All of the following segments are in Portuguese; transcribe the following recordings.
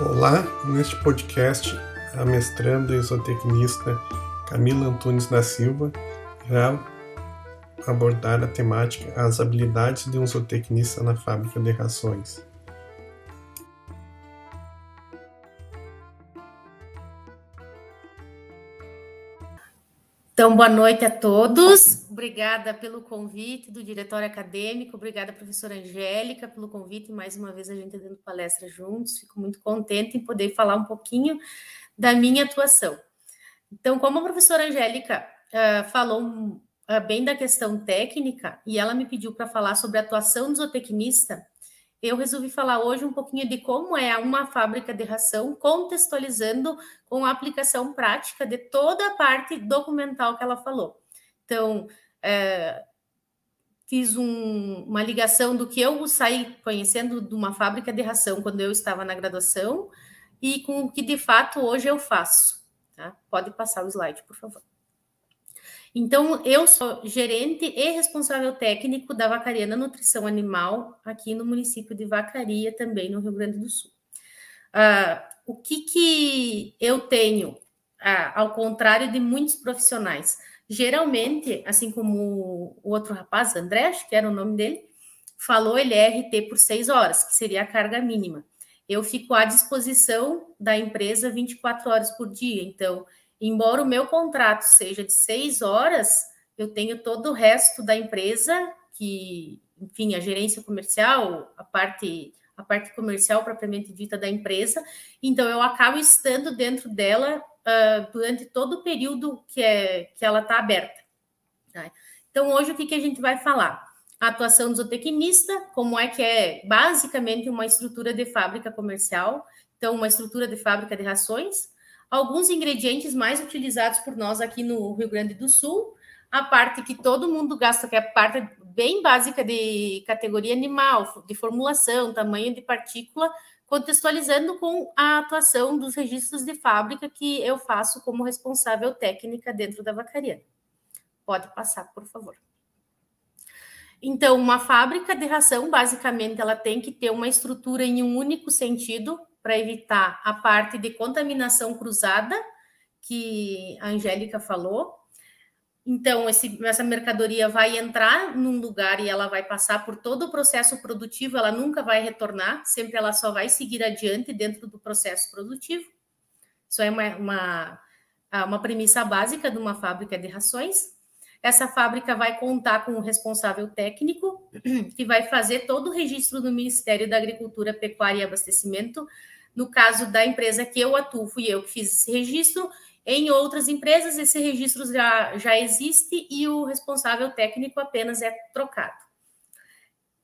Olá, neste podcast, a mestranda e zootecnista Camila Antunes da Silva irá abordar a temática As habilidades de um zootecnista na fábrica de rações. Então, boa noite a todos. Obrigada pelo convite do diretório acadêmico, obrigada, professora Angélica, pelo convite. Mais uma vez a gente dando palestra juntos. Fico muito contente em poder falar um pouquinho da minha atuação. Então, como a professora Angélica uh, falou uh, bem da questão técnica e ela me pediu para falar sobre a atuação do zootecnista, eu resolvi falar hoje um pouquinho de como é uma fábrica de ração, contextualizando com a aplicação prática de toda a parte documental que ela falou. Então, é, fiz um, uma ligação do que eu saí conhecendo de uma fábrica de ração quando eu estava na graduação e com o que de fato hoje eu faço. Tá? Pode passar o slide, por favor. Então, eu sou gerente e responsável técnico da Vacariana Nutrição Animal, aqui no município de Vacaria, também no Rio Grande do Sul. Uh, o que, que eu tenho, uh, ao contrário de muitos profissionais? Geralmente, assim como o outro rapaz, André, acho que era o nome dele, falou, ele é RT por seis horas, que seria a carga mínima. Eu fico à disposição da empresa 24 horas por dia, então Embora o meu contrato seja de seis horas, eu tenho todo o resto da empresa, que, enfim, a gerência comercial, a parte, a parte comercial propriamente dita da empresa. Então, eu acabo estando dentro dela uh, durante todo o período que, é, que ela está aberta. Tá? Então, hoje, o que, que a gente vai falar? A atuação do zootecnista, como é que é basicamente uma estrutura de fábrica comercial, então, uma estrutura de fábrica de rações, alguns ingredientes mais utilizados por nós aqui no Rio Grande do Sul, a parte que todo mundo gasta, que é a parte bem básica de categoria animal, de formulação, tamanho de partícula, contextualizando com a atuação dos registros de fábrica que eu faço como responsável técnica dentro da vacaria. Pode passar, por favor. Então, uma fábrica de ração, basicamente, ela tem que ter uma estrutura em um único sentido, para evitar a parte de contaminação cruzada que a Angélica falou. Então, esse, essa mercadoria vai entrar num lugar e ela vai passar por todo o processo produtivo, ela nunca vai retornar, sempre ela só vai seguir adiante dentro do processo produtivo. Isso é uma, uma, uma premissa básica de uma fábrica de rações. Essa fábrica vai contar com um responsável técnico, que vai fazer todo o registro do Ministério da Agricultura, Pecuária e Abastecimento no caso da empresa que eu atuo, fui eu que fiz esse registro. Em outras empresas, esse registro já, já existe e o responsável técnico apenas é trocado.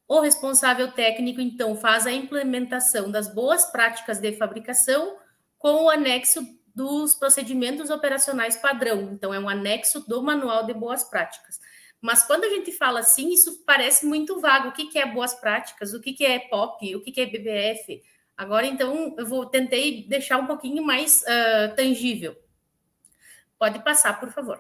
O responsável técnico, então, faz a implementação das boas práticas de fabricação com o anexo dos procedimentos operacionais padrão. Então, é um anexo do Manual de Boas Práticas. Mas quando a gente fala assim, isso parece muito vago. O que, é boas práticas? O que, é POP? O que, é BBF? Agora, então, eu vou tentei deixar um pouquinho mais uh, tangível. Pode passar, por favor.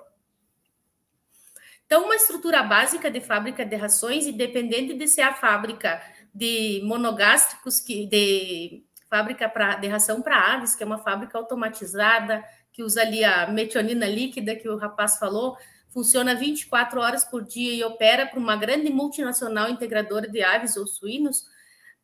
Então, uma estrutura básica de fábrica de rações, independente de ser a fábrica de monogástricos, que, de fábrica pra, de ração para aves, que é uma fábrica automatizada, que usa ali a metionina líquida que o rapaz falou, funciona 24 horas por dia e opera para uma grande multinacional integradora de aves ou suínos,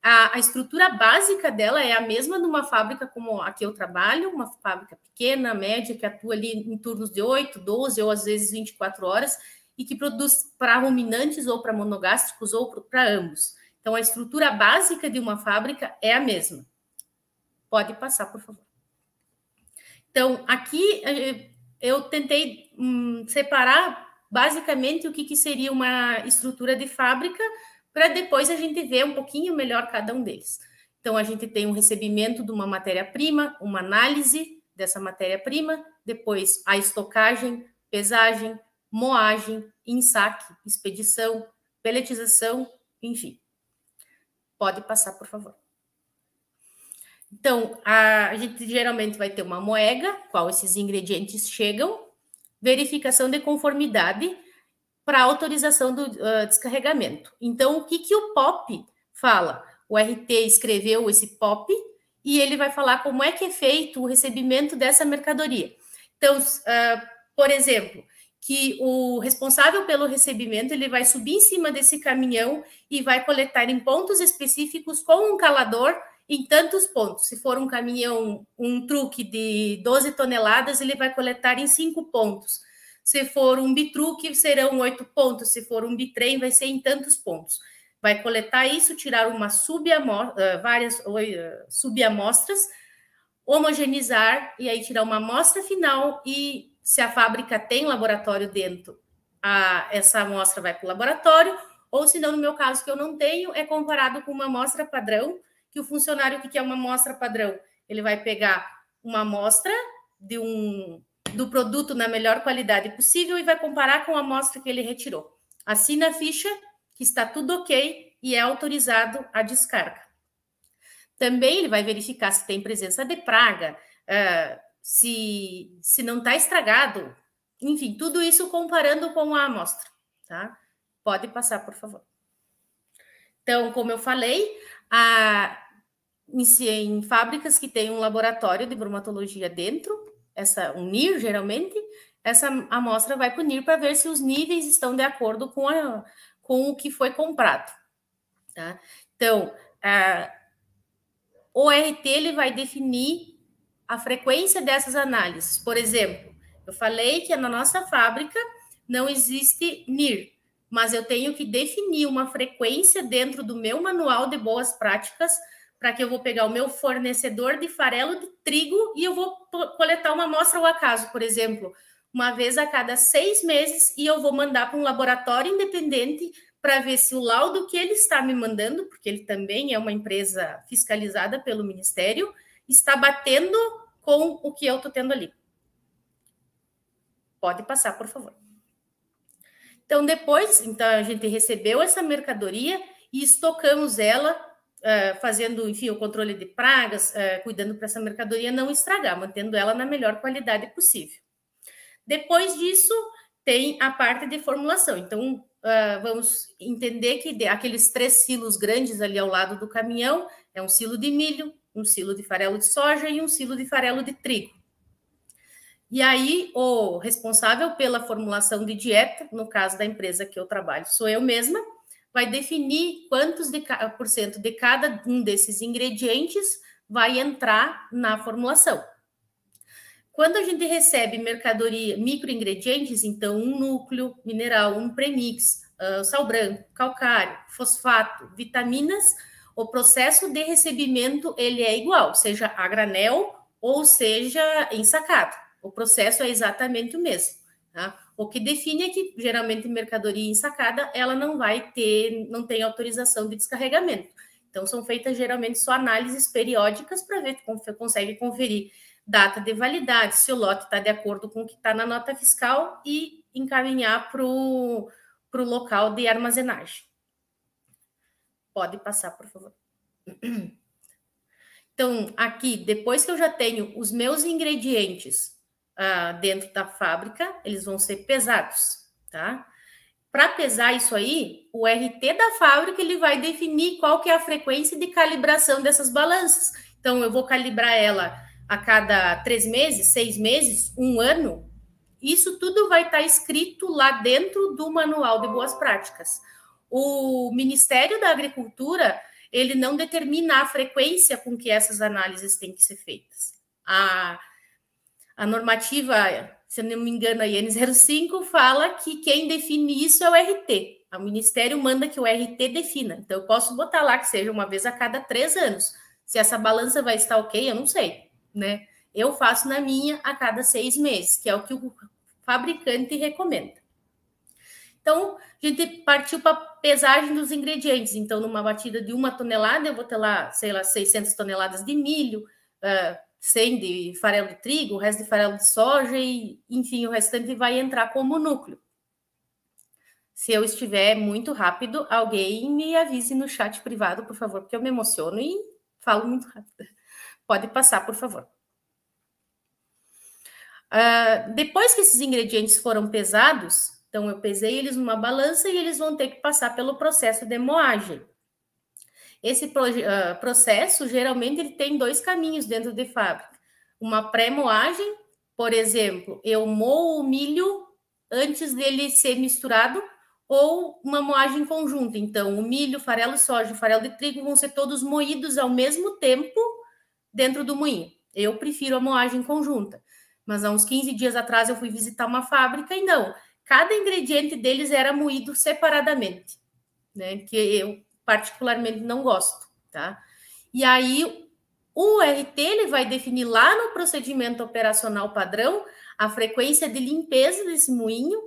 a, a, estrutura básica dela é a mesma de uma fábrica como a que eu trabalho, uma fábrica pequena, média, que atua ali em turnos de 8, 12 ou às vezes 24 horas e que produz para ruminantes ou para monogástricos ou para ambos. Então, a estrutura básica de uma fábrica é a mesma. Pode passar, por favor. Então, aqui eh, eu tentei hum, separar basicamente o que, que seria uma estrutura de fábrica para depois a gente ver um pouquinho melhor cada um deles. Então, a gente tem um recebimento de uma matéria-prima, uma análise dessa matéria-prima, depois a estocagem, pesagem, moagem, ensaque, expedição, peletização, enfim. Pode passar, por favor. Então, a, a gente geralmente vai ter uma moega, qual esses ingredientes chegam, verificação de conformidade, para autorização do uh, descarregamento. Então, o que, que o POP fala? O RT escreveu esse POP e ele vai falar como é que é feito o recebimento dessa mercadoria. Então, uh, por exemplo, que o responsável pelo recebimento ele vai subir em cima desse caminhão e vai coletar em pontos específicos com um calador em tantos pontos. Se for um caminhão, um truque de 12 toneladas, ele vai coletar em cinco pontos. Se for um bitruque, serão oito pontos. Se for um bitrem, vai ser em tantos pontos. Vai coletar isso, tirar uma subamostra, várias subamostras, homogeneizar e aí tirar uma amostra final e se a fábrica tem laboratório dentro, a, essa amostra vai para o laboratório, ou se não, no meu caso, que eu não tenho, é comparado com uma amostra padrão, que o funcionário, o que é uma amostra padrão? Ele vai pegar uma amostra de um, do produto na melhor qualidade possível e vai comparar com a amostra que ele retirou. Assina a ficha que está tudo ok e é autorizado a descarga. Também ele vai verificar se tem presença de praga, uh, se, se não está estragado, enfim, tudo isso comparando com a amostra, tá? Pode passar, por favor. Então, como eu falei, a, em, em fábricas que têm um laboratório de bromatologia dentro, essa, um NIR, geralmente, essa amostra vai para o NIR para ver se os níveis estão de acordo com, a, com o que foi comprado. Tá? Então, a, o RT ele vai definir a frequência dessas análises. Por exemplo, eu falei que na nossa fábrica não existe NIR, mas eu tenho que definir uma frequência dentro do meu manual de boas práticas para que eu vou pegar o meu fornecedor de farelo de trigo e eu vou coletar uma amostra ao acaso, por exemplo, uma vez a cada seis meses e eu vou mandar para um laboratório independente para ver se o laudo que ele está me mandando, porque ele também é uma empresa fiscalizada pelo Ministério, está batendo com o que eu estou tendo ali. Pode passar, por favor. Então, depois, então, a gente recebeu essa mercadoria e estocamos ela, uh, fazendo, enfim, o controle de pragas, uh, cuidando para essa mercadoria não estragar, mantendo ela na melhor qualidade possível. Depois disso, tem a parte de formulação. Então, uh, vamos entender que aqueles três silos grandes ali ao lado do caminhão é um silo de milho, um silo de farelo de soja e um silo de farelo de trigo. E aí, o responsável pela formulação de dieta, no caso da empresa que eu trabalho, sou eu mesma, vai definir quantos de, por cento de cada um desses ingredientes vai entrar na formulação. Quando a gente recebe mercadoria, microingredientes, então um núcleo mineral, um premix, uh, sal branco, calcário, fosfato, vitaminas, o processo de recebimento ele é igual, seja a granel ou seja ensacado. O processo é exatamente o mesmo. Tá? O que define é que geralmente mercadoria ensacada ela não vai ter, não tem autorização de descarregamento. Então são feitas geralmente só análises periódicas para ver se consegue conferir data de validade, se o lote está de acordo com o que está na nota fiscal e encaminhar para o local de armazenagem. Pode passar, por favor. Então, aqui, depois que eu já tenho os meus ingredientes uh, dentro da fábrica, eles vão ser pesados, tá? Para pesar isso aí, o RT da fábrica ele vai definir qual que é a frequência de calibração dessas balanças. Então, eu vou calibrar ela a cada três meses, seis meses, um ano, isso tudo vai estar escrito lá dentro do manual de boas práticas. O Ministério da Agricultura ele não determina a frequência com que essas análises têm que ser feitas. A, a normativa, se eu não me engano, a IN 05 fala que quem define isso é o RT. O Ministério manda que o RT defina. Então, eu posso botar lá que seja uma vez a cada três anos. Se essa balança vai estar ok, eu não sei né? Eu faço na minha a cada seis meses, que é o que o fabricante recomenda. Então, a gente partiu para pesagem dos ingredientes. Então, numa batida de uma tonelada, eu vou ter lá, sei lá, 600 toneladas de milho, uh, 100 de farelo de trigo, o resto de farelo de soja e, enfim, o restante vai entrar como núcleo. Se eu estiver muito rápido, alguém me avise no chat privado, por favor, porque eu me emociono e falo muito rápido. Pode passar, por favor. Uh, depois que esses ingredientes foram pesados, então eu pesei eles numa balança e eles vão ter que passar pelo processo de moagem. Esse uh, processo, geralmente, ele tem dois caminhos dentro de fábrica. Uma pré-moagem, por exemplo, eu moo o milho antes dele ser misturado, ou uma moagem conjunta. Então, o milho, farelo soja farelo de trigo vão ser todos moídos ao mesmo tempo dentro do moinho. Eu prefiro a moagem conjunta. Mas há uns 15 dias atrás eu fui visitar uma fábrica e não, cada ingrediente deles era moído separadamente, né? Que eu particularmente não gosto, tá? E aí o RT ele vai definir lá no procedimento operacional padrão a frequência de limpeza desse moinho,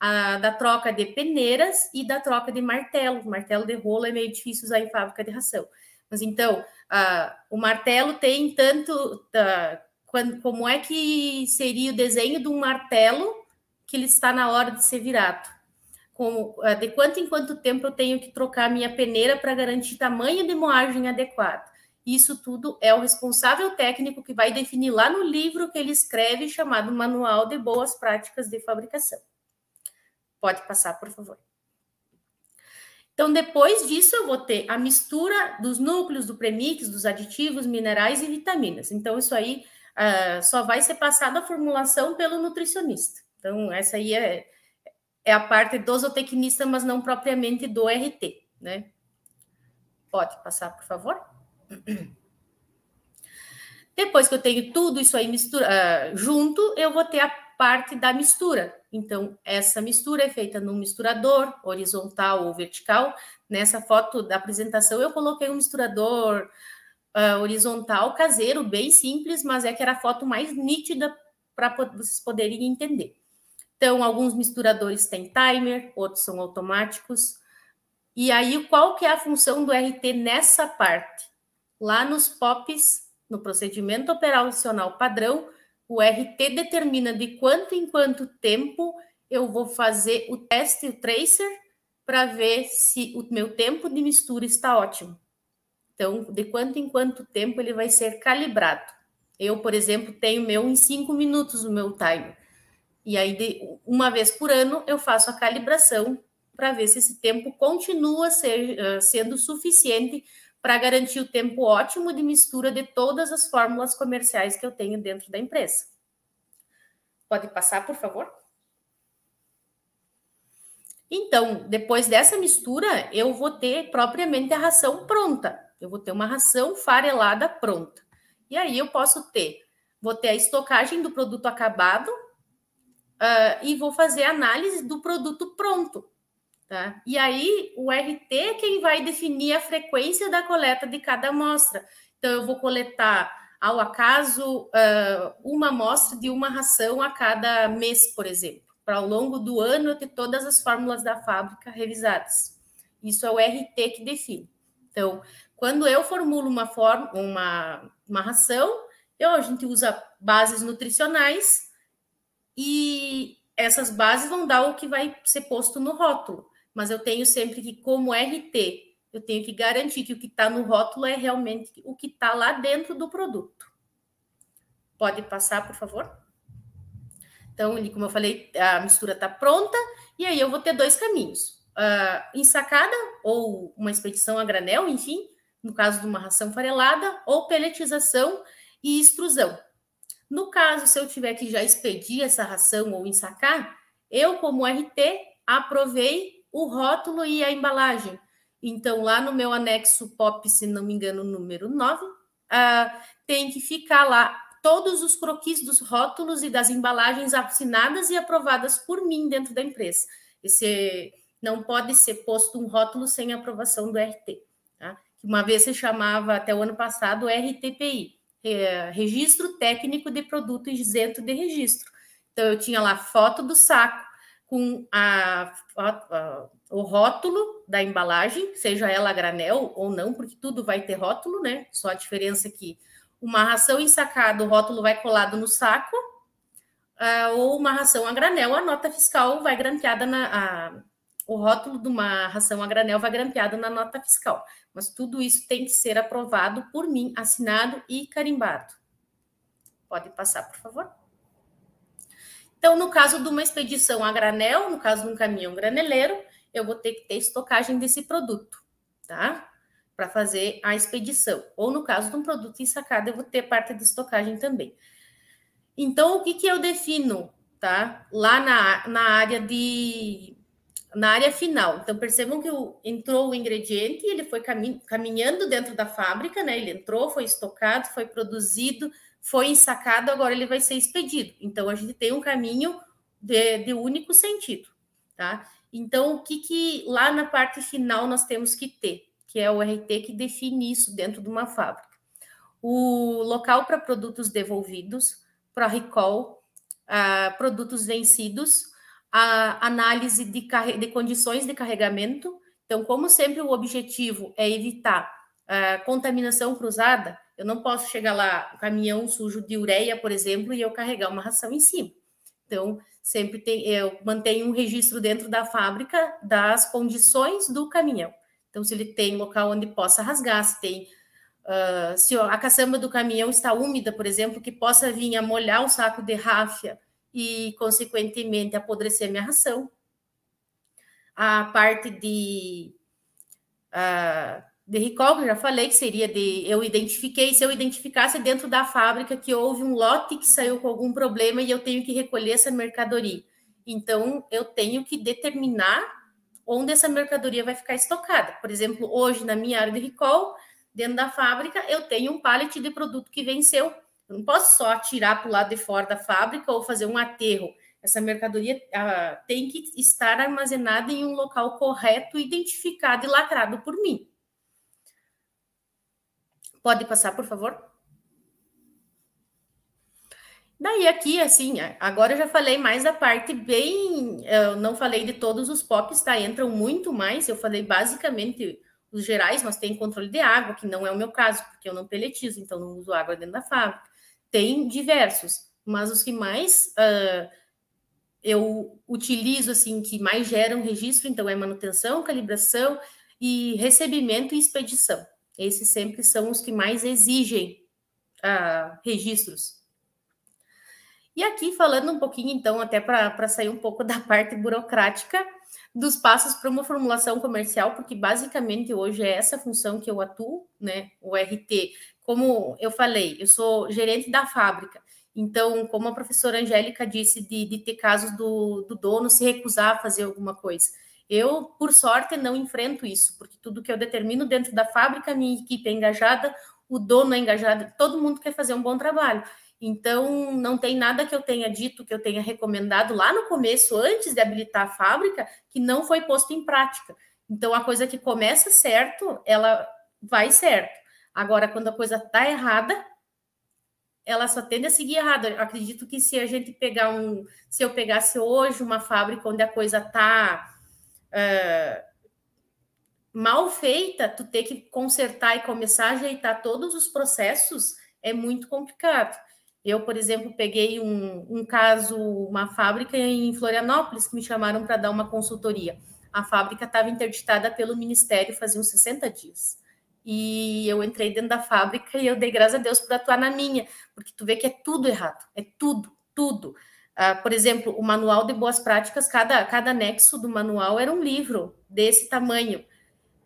a, da troca de peneiras e da troca de martelo. Martelo de rolo é meio difícil usar em fábrica de ração. Mas então, a, o martelo tem tanto. A, quando, como é que seria o desenho de um martelo que ele está na hora de ser virado? Como, eh, de quanto em quanto tempo eu tenho que trocar minha peneira para garantir tamanho de moagem adequado. Isso tudo é o responsável técnico que vai definir lá no livro que ele escreve, chamado Manual de Boas Práticas de Fabricação. Pode passar, por favor. Então, depois disso, eu vou ter a mistura dos núcleos, do premix, dos aditivos, minerais e vitaminas. Então, isso aí uh, só vai ser passado a formulação pelo nutricionista. Então, essa aí é, é a parte do zootecnista, mas não propriamente do RT, né? Pode passar, por favor? Depois que eu tenho tudo isso aí mistura, uh, junto, eu vou ter a parte da mistura. Então, essa mistura é feita num misturador, horizontal ou vertical. Nessa foto da apresentação, eu coloquei um misturador uh, horizontal caseiro, bem simples, mas é que era a foto mais nítida para vocês poderem entender. Então, alguns misturadores têm timer, outros são automáticos. E aí, qual que é a função do RT nessa parte? Lá nos POPs, no procedimento operacional padrão, o RT determina de quanto em quanto tempo eu vou fazer o teste, o tracer, para ver se o meu tempo de mistura está ótimo. Então, de quanto em quanto tempo ele vai ser calibrado. Eu, por exemplo, tenho meu em cinco minutos o meu timer. E aí, de, uma vez por ano, eu faço a calibração para ver se esse tempo continua ser, uh, sendo suficiente para garantir o tempo ótimo de mistura de todas as fórmulas comerciais que eu tenho dentro da empresa. Pode passar, por favor? Então, depois dessa mistura, eu vou ter propriamente a ração pronta. Eu vou ter uma ração farelada pronta. E aí eu posso ter, vou ter a estocagem do produto acabado, uh, e vou fazer análise do produto pronto. Tá? E aí, o RT é quem vai definir a frequência da coleta de cada amostra. Então, eu vou coletar, ao acaso, uh, uma amostra de uma ração a cada mês, por exemplo, para ao longo do ano eu ter todas as fórmulas da fábrica revisadas. Isso é o RT que define. Então, quando eu formulo uma, forma, uma, uma ração, eu, a gente usa bases nutricionais e essas bases vão dar o que vai ser posto no rótulo. Mas eu tenho sempre que, como RT, eu tenho que garantir que o que está no rótulo é realmente o que está lá dentro do produto. Pode passar, por favor? Então, como eu falei, a mistura está pronta, e aí eu vou ter dois caminhos. Uh, ensacada, ou uma expedição a granel, enfim, no caso de uma ração farelada, ou peletização e extrusão. No caso, se eu tiver que já expedir essa ração ou ensacar, eu, como RT, aprovei o rótulo e a embalagem. Então, lá no meu anexo POP, se não me engano, número 9, uh, ah, tem que ficar lá todos os croquis dos rótulos e das embalagens assinadas e aprovadas por mim dentro da empresa. Esse não pode ser posto um rótulo sem aprovação do RT. Tá? Uma vez se chamava, até o ano passado, RTPI, é, registro técnico de produto isento de registro. Então, eu tinha lá foto do saco com a, a, a, o rótulo da embalagem, seja ela granel ou não, porque tudo vai ter rótulo, né? Só a diferença é que uma ração ensacada, o rótulo vai colado no saco, uh, ou uma ração a granel, a nota fiscal vai grampeada na. A, o rótulo de uma ração a granel vai grampeado na nota fiscal. Mas tudo isso tem que ser aprovado por mim, assinado e carimbado. Pode passar, por favor. Então, no caso de uma expedição a granel, no caso de um caminhão graneleiro, eu vou ter que ter estocagem desse produto, tá? para fazer a expedição. Ou no caso de um produto ensacado, eu vou ter parte de estocagem também. Então, o que, que eu defino, tá? Lá na, na área de na área final. Então, percebam que o, entrou o ingrediente, ele foi caminhando dentro da fábrica, né? Ele entrou, foi estocado, foi produzido, foi ensacado, agora ele vai ser expedido. Então, a gente tem um caminho de, de único sentido, tá? Então, o que, que lá na parte final nós temos que ter? Que é o RT que define isso dentro de uma fábrica. O local para produtos devolvidos, para recall, uh, produtos vencidos, a análise de, de condições de carregamento. Então, como sempre, o objetivo é evitar a contaminação cruzada. Eu não posso chegar lá, um caminhão sujo de ureia, por exemplo, e eu carregar uma ração em cima. Então, sempre tem, eu mantenho um registro dentro da fábrica das condições do caminhão. Então, se ele tem local onde possa rasgar, se tem uh, se a caçamba do caminhão está úmida, por exemplo, que possa vir a molhar o saco de ráfia e, consequentemente, apodrecer minha ração. A parte de, uh, de recall, já falei que seria de. Eu identifiquei, se eu identificasse dentro da fábrica que houve um lote que saiu com algum problema e eu tenho que recolher essa mercadoria. Então, eu tenho que determinar onde essa mercadoria vai ficar estocada. Por exemplo, hoje, na minha área de recall, dentro da fábrica, eu tenho um pallet de produto que venceu eu não posso só tirar para o lado de fora da fábrica ou fazer um aterro. Essa mercadoria tem que estar armazenada em um local correto, identificado e lacrado por mim. Pode passar, por favor? Daí aqui, assim, agora eu já falei mais da parte bem, eu não falei de todos os POPs, tá? Entram muito mais, eu falei basicamente os gerais, mas tem controle de água, que não é o meu caso, porque eu não peletizo, então não uso água dentro da fábrica. Tem diversos, mas os que mais uh, eu utilizo, assim, que mais geram registro, então, é manutenção, calibração e recebimento e expedição. Esses sempre são os que mais exigem uh, registros. E aqui, falando um pouquinho, então, até para sair um pouco da parte burocrática, dos passos para uma formulação comercial, porque basicamente hoje é essa função que eu atuo, né? O RT como eu falei, eu sou gerente da fábrica. Então, como a professora Angélica disse, de, de ter casos do, do dono se recusar a fazer alguma coisa. Eu, por sorte, não enfrento isso, porque tudo que eu determino dentro da fábrica, minha equipe é engajada, o dono é engajado, todo mundo quer fazer um bom trabalho. Então, não tem nada que eu tenha dito, que eu tenha recomendado lá no começo, antes de habilitar a fábrica, que não foi posto em prática. Então, a coisa que começa certo, ela vai certo. Agora, quando a coisa está errada, ela só tende a seguir errada. Acredito que se a gente pegar um. Se eu pegasse hoje uma fábrica onde a coisa está mal feita, tu ter que consertar e começar a ajeitar todos os processos é muito complicado. Eu, por exemplo, peguei um, um caso, uma fábrica em Florianópolis, que me chamaram para dar uma consultoria. A fábrica estava interditada pelo Ministério fazia uns 60 dias e eu entrei dentro da fábrica e eu dei graças a Deus por atuar na minha, porque tu vê que é tudo errado, é tudo, tudo. Uh, por exemplo, o manual de boas práticas, cada, cada anexo do manual era um livro desse tamanho,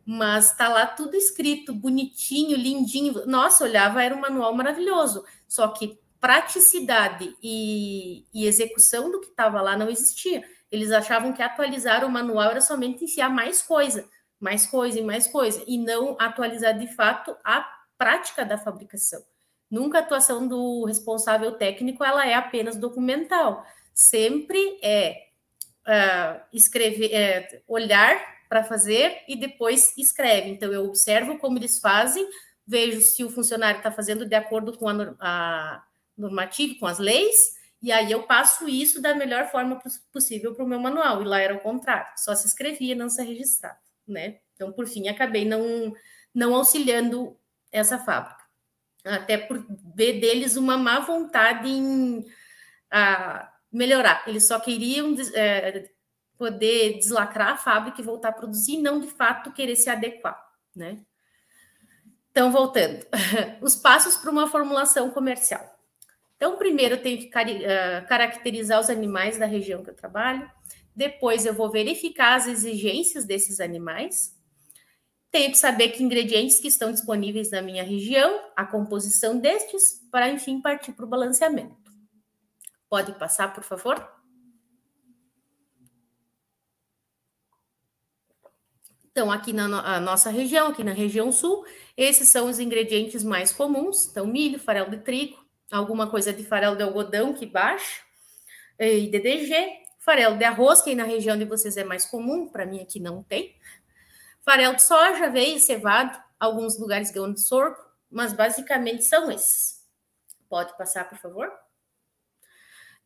mas tá lá tudo escrito, bonitinho, lindinho. Nossa, olhava, era um manual maravilhoso, só que praticidade e, e execução do que estava lá não existia. Eles achavam que atualizar o manual era somente enfiar mais coisa mais coisa e mais coisa, e não atualizar de fato a prática da fabricação. Nunca a atuação do responsável técnico ela é apenas documental. Sempre é uh, escrever, é, olhar para fazer e depois escreve. Então eu observo como eles fazem, vejo se o funcionário está fazendo de acordo com a, a normativa, com as leis, e aí eu passo isso da melhor forma possível para o meu manual. E lá era o contrário, só se escrevia, não se registrava né? Então, por fim, acabei não, não auxiliando essa fábrica. Até por ver deles uma má vontade em a, melhorar. Eles só queriam é, poder deslacrar a fábrica e voltar a produzir, não de fato querer se adequar, né? Então, voltando, os passos para uma formulação comercial. Então, primeiro eu tenho que uh, caracterizar os animais da região que eu trabalho, depois eu vou verificar as exigências desses animais. tenho que saber que ingredientes que estão disponíveis na minha região, a composição destes, para enfim partir para o balanceamento. Pode passar, por favor? Então, aqui na nossa região, aqui na região sul, esses são os ingredientes mais comuns. Então, milho, farelo de trigo, alguma coisa de farelo de algodão que baixa, e DDG, farelo de arroz, que aí na região de vocês é mais comum, para mim aqui não tem. Farelo de soja, aveia, cevado, alguns lugares grão de sorgo, mas basicamente são esses. Pode passar, por favor?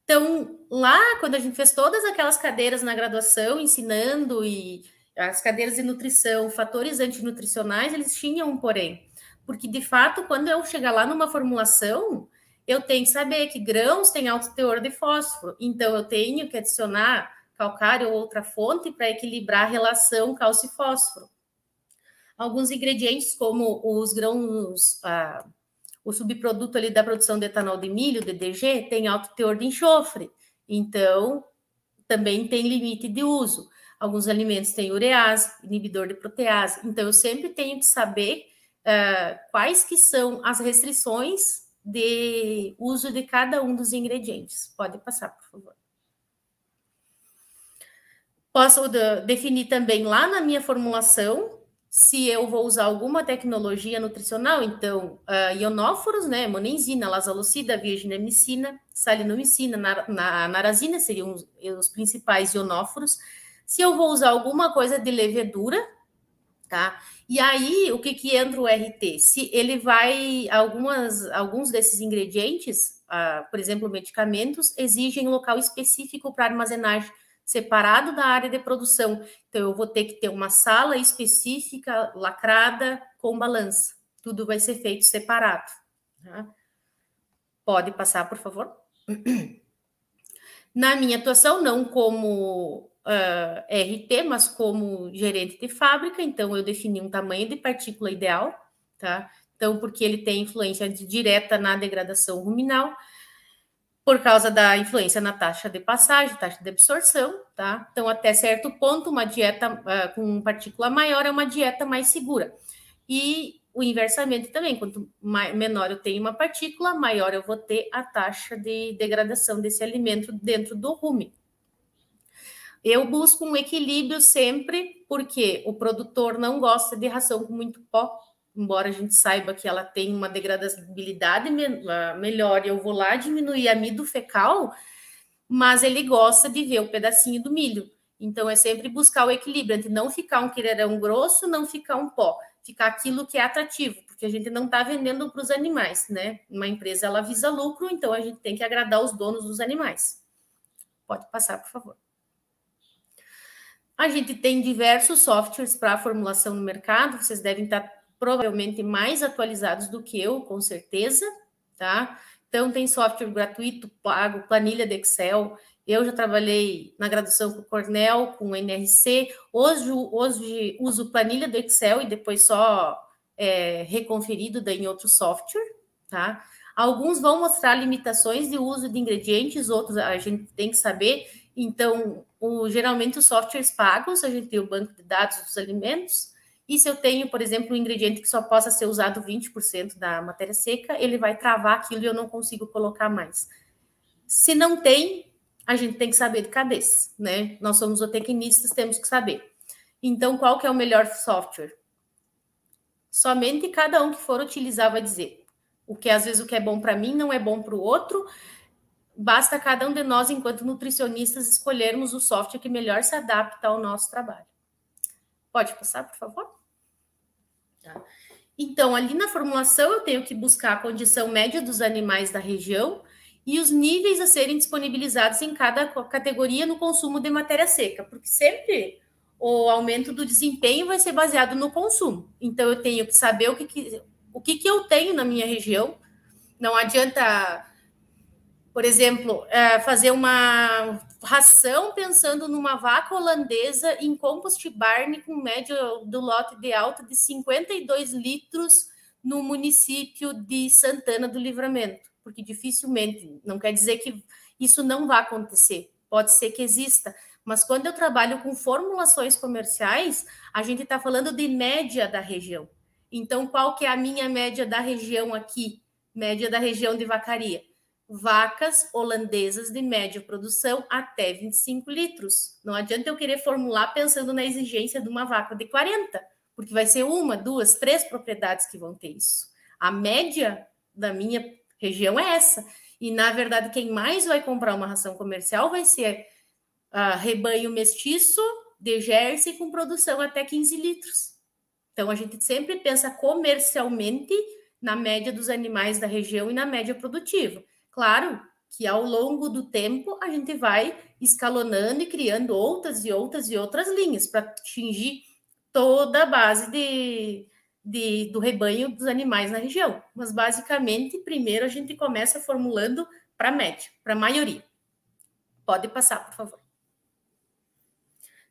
Então, lá, quando a gente fez todas aquelas cadeiras na graduação, ensinando e as cadeiras de nutrição, fatores antinutricionais, eles tinham um porém. Porque, de fato, quando eu chegar lá numa formulação, eu tenho que saber que grãos têm alto teor de fósforo. Então, eu tenho que adicionar calcário ou outra fonte para equilibrar a relação cálcio e fósforo. Alguns ingredientes, como os grãos, ah, o subproduto ali da produção de etanol de milho, DDG, tem alto teor de enxofre. Então, também tem limite de uso. Alguns alimentos têm urease, inibidor de protease. Então, eu sempre tenho que saber uh, quais que são as restrições de uso de cada um dos ingredientes. Pode passar, por favor. Posso definir também lá na minha formulação se eu vou usar alguma tecnologia nutricional, então, uh, ionóforos, né, monenzina, lasalocida, virginemicina, salinomicina, nar na, narazina seriam os, os principais ionóforos. Se eu vou usar alguma coisa de levedura, tá? E aí, o que que entra o RT? Se ele vai, algumas, alguns desses ingredientes, uh, por exemplo, medicamentos, exigem local específico para armazenagem, separado da área de produção. Então, eu vou ter que ter uma sala específica, lacrada, com balança. Tudo vai ser feito separado. Tá? Pode passar, por favor? Na minha atuação, não como uh, ah, RT, mas como gerente de fábrica, então eu defini um tamanho de partícula ideal, tá? Então, porque ele tem influência direta na degradação ruminal, por causa da influência na taxa de passagem, taxa de absorção, tá? Então, até certo ponto, uma dieta uh, com partícula maior é uma dieta mais segura. E o inversamente também, quanto menor eu tenho uma partícula, maior eu vou ter a taxa de degradação desse alimento dentro do rumen. Eu busco um equilíbrio sempre, porque o produtor não gosta de ração com muito pó, embora a gente saiba que ela tem uma degradabilidade melhor, eu vou lá diminuir amido fecal, mas ele gosta de ver o pedacinho do milho. Então é sempre buscar o equilíbrio entre não ficar um queirão grosso, não ficar um pó, ficar aquilo que é atrativo, porque a gente não está vendendo para os animais, né? Uma empresa ela visa lucro, então a gente tem que agradar os donos dos animais. Pode passar, por favor. A gente tem diversos softwares para formulação no mercado, vocês devem estar provavelmente mais atualizados do que eu, com certeza, tá? Então, tem software gratuito, pago, planilha de Excel. Eu já trabalhei na graduação com o Cornell, com o NRC. Hoje, hoje uso planilha do Excel e depois só é, reconferido em outro software, tá? Alguns vão mostrar limitações de uso de ingredientes, outros a gente tem que saber então, o, geralmente os softwares pagos, a gente tem o banco de dados dos alimentos, e se eu tenho, por exemplo, um ingrediente que só possa ser usado 20% da matéria seca, ele vai travar aquilo e eu não consigo colocar mais. Se não tem, a gente tem que saber de cabeça, né? Nós somos zootecnistas, temos que saber. Então, qual que é o melhor software? Somente cada um que for utilizar vai dizer. O que às vezes o que é bom para mim não é bom para o outro, Basta cada um de nós, enquanto nutricionistas, escolhermos o software que melhor se adapta ao nosso trabalho. Pode passar, por favor? Tá. Então, ali na formulação, eu tenho que buscar a condição média dos animais da região e os níveis a serem disponibilizados em cada categoria no consumo de matéria seca, porque sempre o aumento do desempenho vai ser baseado no consumo. Então, eu tenho que saber o que, que o que, que eu tenho na minha região. Não adianta por exemplo, é, fazer uma ração pensando numa vaca holandesa em compost barn com média do lote de alta de 52 litros no município de Santana do Livramento, porque dificilmente, não quer dizer que isso não vai acontecer, pode ser que exista, Mas quando eu trabalho com formulações comerciais, a gente está falando de média da região. Então, qual que é a minha média da região aqui? Média da região de vacaria. Vacas holandesas de média produção até 25 litros. Não adianta eu querer formular pensando na exigência de uma vaca de 40, porque vai ser uma, duas, três propriedades que vão ter isso. A média da minha região é essa. E, na verdade, quem mais vai comprar uma ração comercial vai ser uh, rebanho mestiço de Jersey com produção até 15 litros. Então, a gente sempre pensa comercialmente na média dos animais da região e na média produtiva. Claro que ao longo do tempo a gente vai escalonando e criando outras e outras e outras linhas para atingir toda a base de, de, do rebanho dos animais na região. Mas basicamente, primeiro a gente começa formulando para média, para maioria. Pode passar, por favor.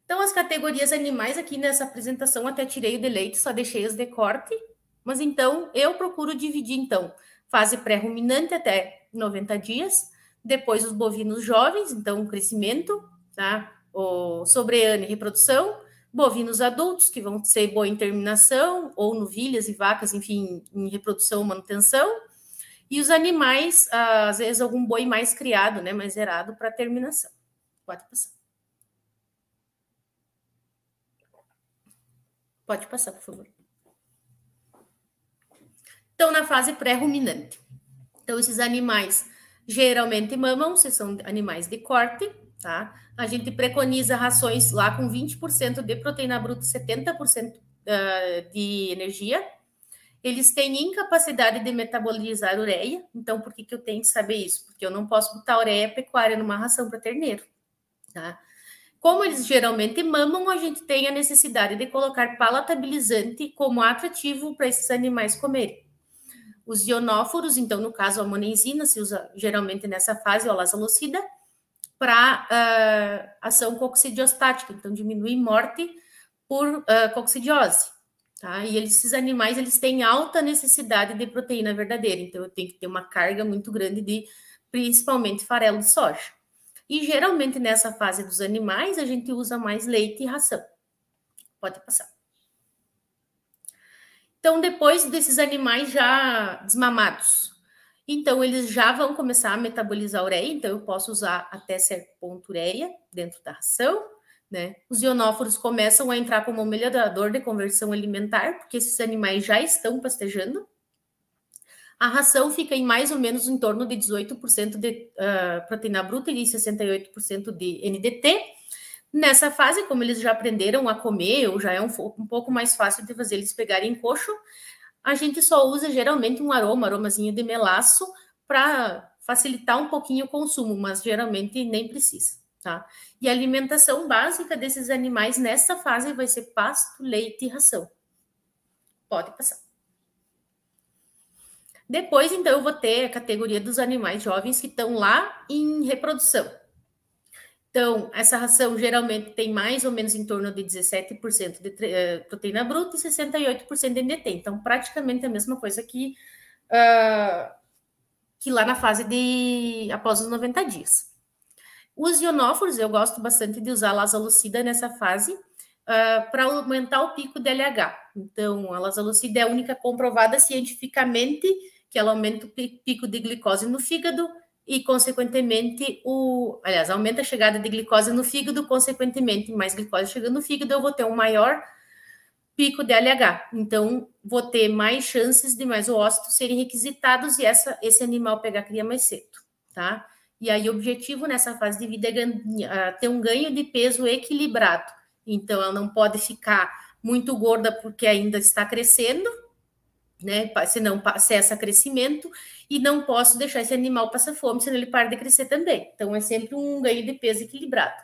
Então, as categorias animais aqui nessa apresentação até tirei o de leite, só deixei as de corte. Mas então, eu procuro dividir, então, fase pré-ruminante até 90 dias, depois os bovinos jovens, então, crescimento, tá? O sobreano e reprodução, bovinos adultos, que vão ser boa em terminação, ou novilhas e vacas, enfim, em reprodução ou manutenção, e os animais, às vezes, algum boi mais criado, né, mais zerado para terminação. Pode passar. Pode passar, por favor. Então, na fase pré-ruminante. Então, esses animais geralmente mamam, se são animais de corte, tá? A gente preconiza rações lá com 20% de proteína bruta e 70% de energia. Eles têm incapacidade de metabolizar ureia, então por que, que eu tenho que saber isso? Porque eu não posso botar ureia pecuária numa ração para terneiro, tá? Como eles geralmente mamam, a gente tem a necessidade de colocar palatabilizante como atrativo para esses animais comerem. Os ionóforos, então, no caso, a monenzina se usa geralmente nessa fase, a lasalocida, para uh, ação coccidiostática, então diminui morte por uh, coccidiose. Tá? E esses animais eles têm alta necessidade de proteína verdadeira, então eu tenho que ter uma carga muito grande de, principalmente, farelo de soja. E geralmente nessa fase dos animais a gente usa mais leite e ração. Pode passar. Então, depois desses animais já desmamados, então eles já vão começar a metabolizar ureia, então eu posso usar até certo ponto ureia dentro da ração, né? Os ionóforos começam a entrar como melhorador de conversão alimentar, porque esses animais já estão pastejando, a ração fica em mais ou menos em torno de 18% de uh, proteína bruta e 68% de NDT. Nessa fase, como eles já aprenderam a comer, ou já é um, um pouco mais fácil de fazer eles pegarem coxo, a gente só usa geralmente um aroma, aromazinho de melaço, para facilitar um pouquinho o consumo, mas geralmente nem precisa, tá? E a alimentação básica desses animais nessa fase vai ser pasto, leite e ração. Pode passar. Depois, então, eu vou ter a categoria dos animais jovens que estão lá em reprodução. Então, essa ração geralmente tem mais ou menos em torno de 17% de uh, proteína bruta e 68% de NDT. Então, praticamente a mesma coisa que, uh, que lá na fase de após os 90 dias. Os ionóforos, eu gosto bastante de usar a lasalucida nessa fase uh, para aumentar o pico de LH. Então, a lasalucida é a única comprovada cientificamente que ela aumenta o pico de glicose no fígado e, consequentemente, o, aliás, aumenta a chegada de glicose no fígado, consequentemente, mais glicose chegando no fígado, eu vou ter um maior pico de LH. Então, vou ter mais chances de mais oócitos serem requisitados e essa, esse animal pegar cria mais cedo, tá? E aí, o objetivo nessa fase de vida é ter um ganho de peso equilibrado. Então, ela não pode ficar muito gorda porque ainda está crescendo, né? Senão cessa crescimento e não posso deixar esse animal passar fome, senão ele para de crescer também. Então é sempre um ganho de peso equilibrado.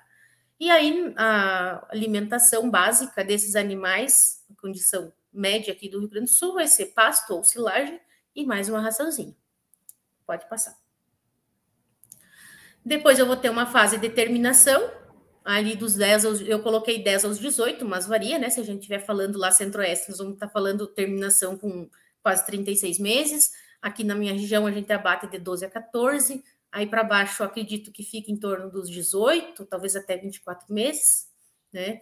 E aí a alimentação básica desses animais, condição média aqui do Rio Grande do Sul, vai ser pasto ou silagem e mais uma raçãozinha. Pode passar. Depois eu vou ter uma fase de terminação, ali dos 10 aos, eu coloquei 10 aos 18, mas varia, né? Se a gente estiver falando lá centro-oeste, nós vamos estar falando terminação com quase 36 meses. Aqui na minha região a gente abate de 12 a 14, aí para baixo, acredito que fica em torno dos 18, talvez até 24 meses, né?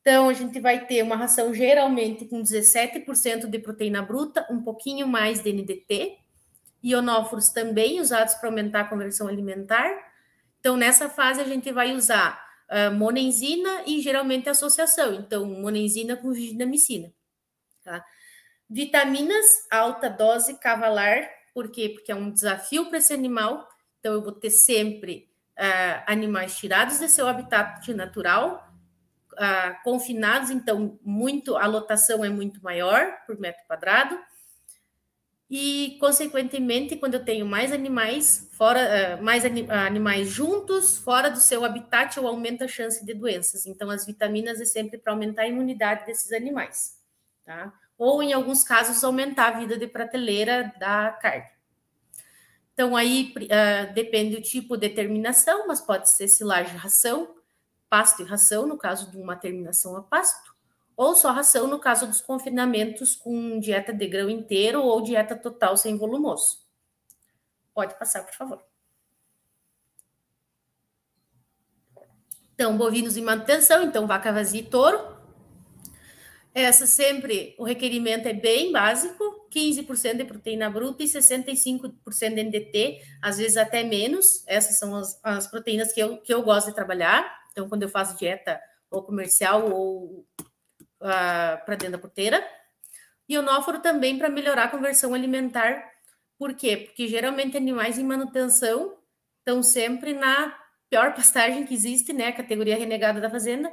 Então, a gente vai ter uma ração geralmente com 17% de proteína bruta, um pouquinho mais de NDT, ionóforos também usados para aumentar a conversão alimentar. Então, nessa fase, a gente vai usar uh, monenzina e geralmente associação. Então, monenzina com dinamicina. Tá? Vitaminas, alta dose cavalar, por quê? Porque é um desafio para esse animal. Então, eu vou ter sempre uh, animais tirados de seu habitat natural, uh, confinados, então muito a lotação é muito maior por metro quadrado. E, consequentemente, quando eu tenho mais animais fora, uh, mais animais juntos, fora do seu habitat, eu aumento a chance de doenças. Então, as vitaminas é sempre para aumentar a imunidade desses animais, tá? Ou, em alguns casos, aumentar a vida de prateleira da carne. Então, aí uh, depende do tipo de determinação, mas pode ser silagem ração, pasto e ração, no caso de uma terminação a pasto, ou só ração no caso dos confinamentos com dieta de grão inteiro ou dieta total sem volumoso. Pode passar, por favor. Então, bovinos em manutenção, então vaca vazia e touro. Essa sempre, o requerimento é bem básico, 15% de proteína bruta e 65% de NDT, às vezes até menos. Essas são as, as proteínas que eu, que eu gosto de trabalhar. Então, quando eu faço dieta ou comercial ou uh, para dentro da porteira. E o nóforo também para melhorar a conversão alimentar. Por quê? Porque geralmente animais em manutenção estão sempre na pior pastagem que existe, né? Categoria renegada da fazenda.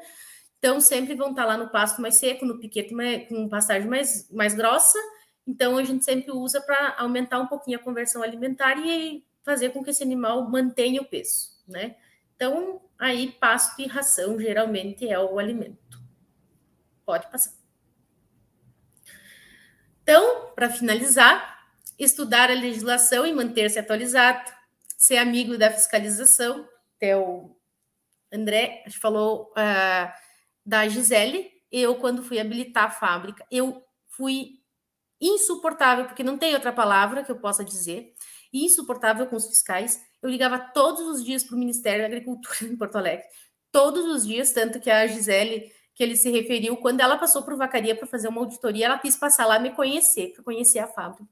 Então, sempre vão estar lá no pasto mais seco, no piquete mais, com pastagem mais, mais grossa. Então, a gente sempre usa para aumentar um pouquinho a conversão alimentar e fazer com que esse animal mantenha o peso, né? Então, aí pasto e ração geralmente é o alimento. Pode passar. Então, para finalizar, estudar a legislação e manter-se atualizado, ser amigo da fiscalização. Até o André falou uh, da Gisele. Eu, quando fui habilitar a fábrica, eu fui insuportável, porque não tem outra palavra que eu possa dizer, insuportável com os fiscais eu ligava todos os dias para o Ministério da Agricultura em Porto Alegre. Todos os dias, tanto que a Gisele, que ele se referiu, quando ela passou por vacaria para fazer uma auditoria, ela quis passar lá me conhecer, para conhecer a fábrica.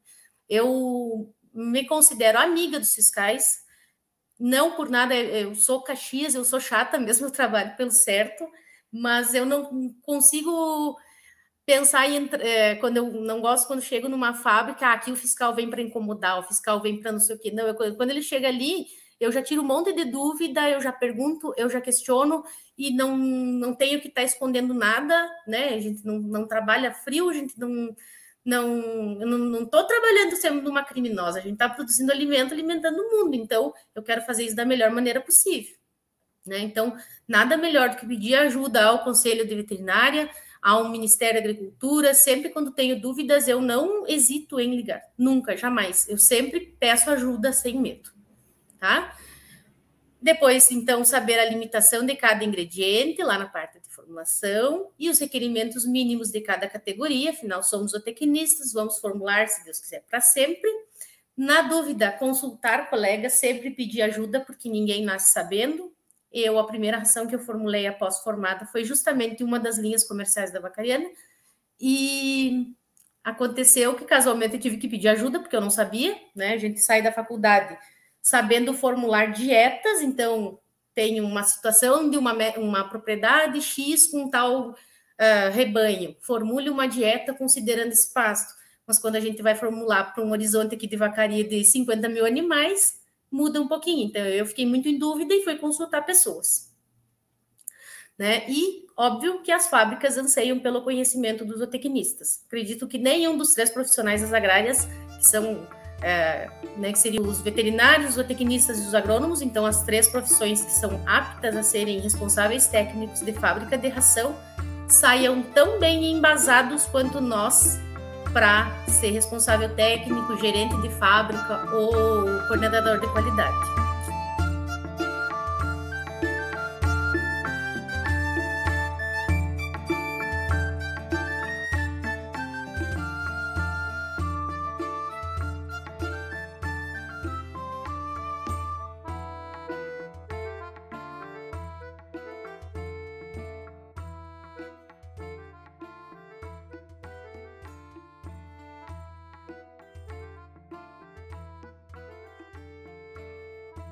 Eu me considero amiga dos fiscais, não por nada, eu sou Caxias, eu sou chata mesmo, eu trabalho pelo certo, mas eu não consigo pensar em é, quando eu não gosto quando chego numa fábrica, ah, aqui o fiscal vem para incomodar, o fiscal vem para não sei o quê. Não, eu, quando ele chega ali, eu já tiro um monte de dúvida, eu já pergunto, eu já questiono e não, não tenho que estar tá escondendo nada, né? A gente não, não trabalha frio, a gente não não não estou trabalhando sendo uma criminosa, a gente está produzindo alimento, alimentando o mundo, então eu quero fazer isso da melhor maneira possível. Né? Então, nada melhor do que pedir ajuda ao Conselho de Veterinária, ao Ministério da Agricultura. Sempre quando tenho dúvidas, eu não hesito em ligar. Nunca, jamais. Eu sempre peço ajuda sem medo, tá? Depois, então, saber a limitação de cada ingrediente, lá na parte de formulação, e os requerimentos mínimos de cada categoria, afinal, somos zootecnistas, vamos formular, se Deus quiser, para sempre. Na dúvida, consultar colegas, sempre pedir ajuda, porque ninguém nasce sabendo, eu, a primeira ação que eu formulei após formada foi justamente uma das linhas comerciais da Vacariana, e aconteceu que casualmente eu tive que pedir ajuda, porque eu não sabia, né? A gente sai da faculdade sabendo formular dietas, então tem uma situação de uma, uma propriedade X com tal uh, rebanho, formule uma dieta considerando esse pasto. Mas quando a gente vai formular para um horizonte aqui de vacaria de 50 mil animais, muda um pouquinho. Então, eu fiquei muito em dúvida e fui consultar pessoas. Né? E óbvio que as fábricas anseiam pelo conhecimento dos zootecnistas. Acredito que nenhum dos três profissionais das agrárias, que são é, né, que seriam os veterinários, os zootecnistas e os agrônomos, então as três profissões que são aptas a serem responsáveis técnicos de fábrica de ração, saiam tão bem embasados quanto nós para ser responsável técnico, gerente de fábrica ou coordenador de qualidade.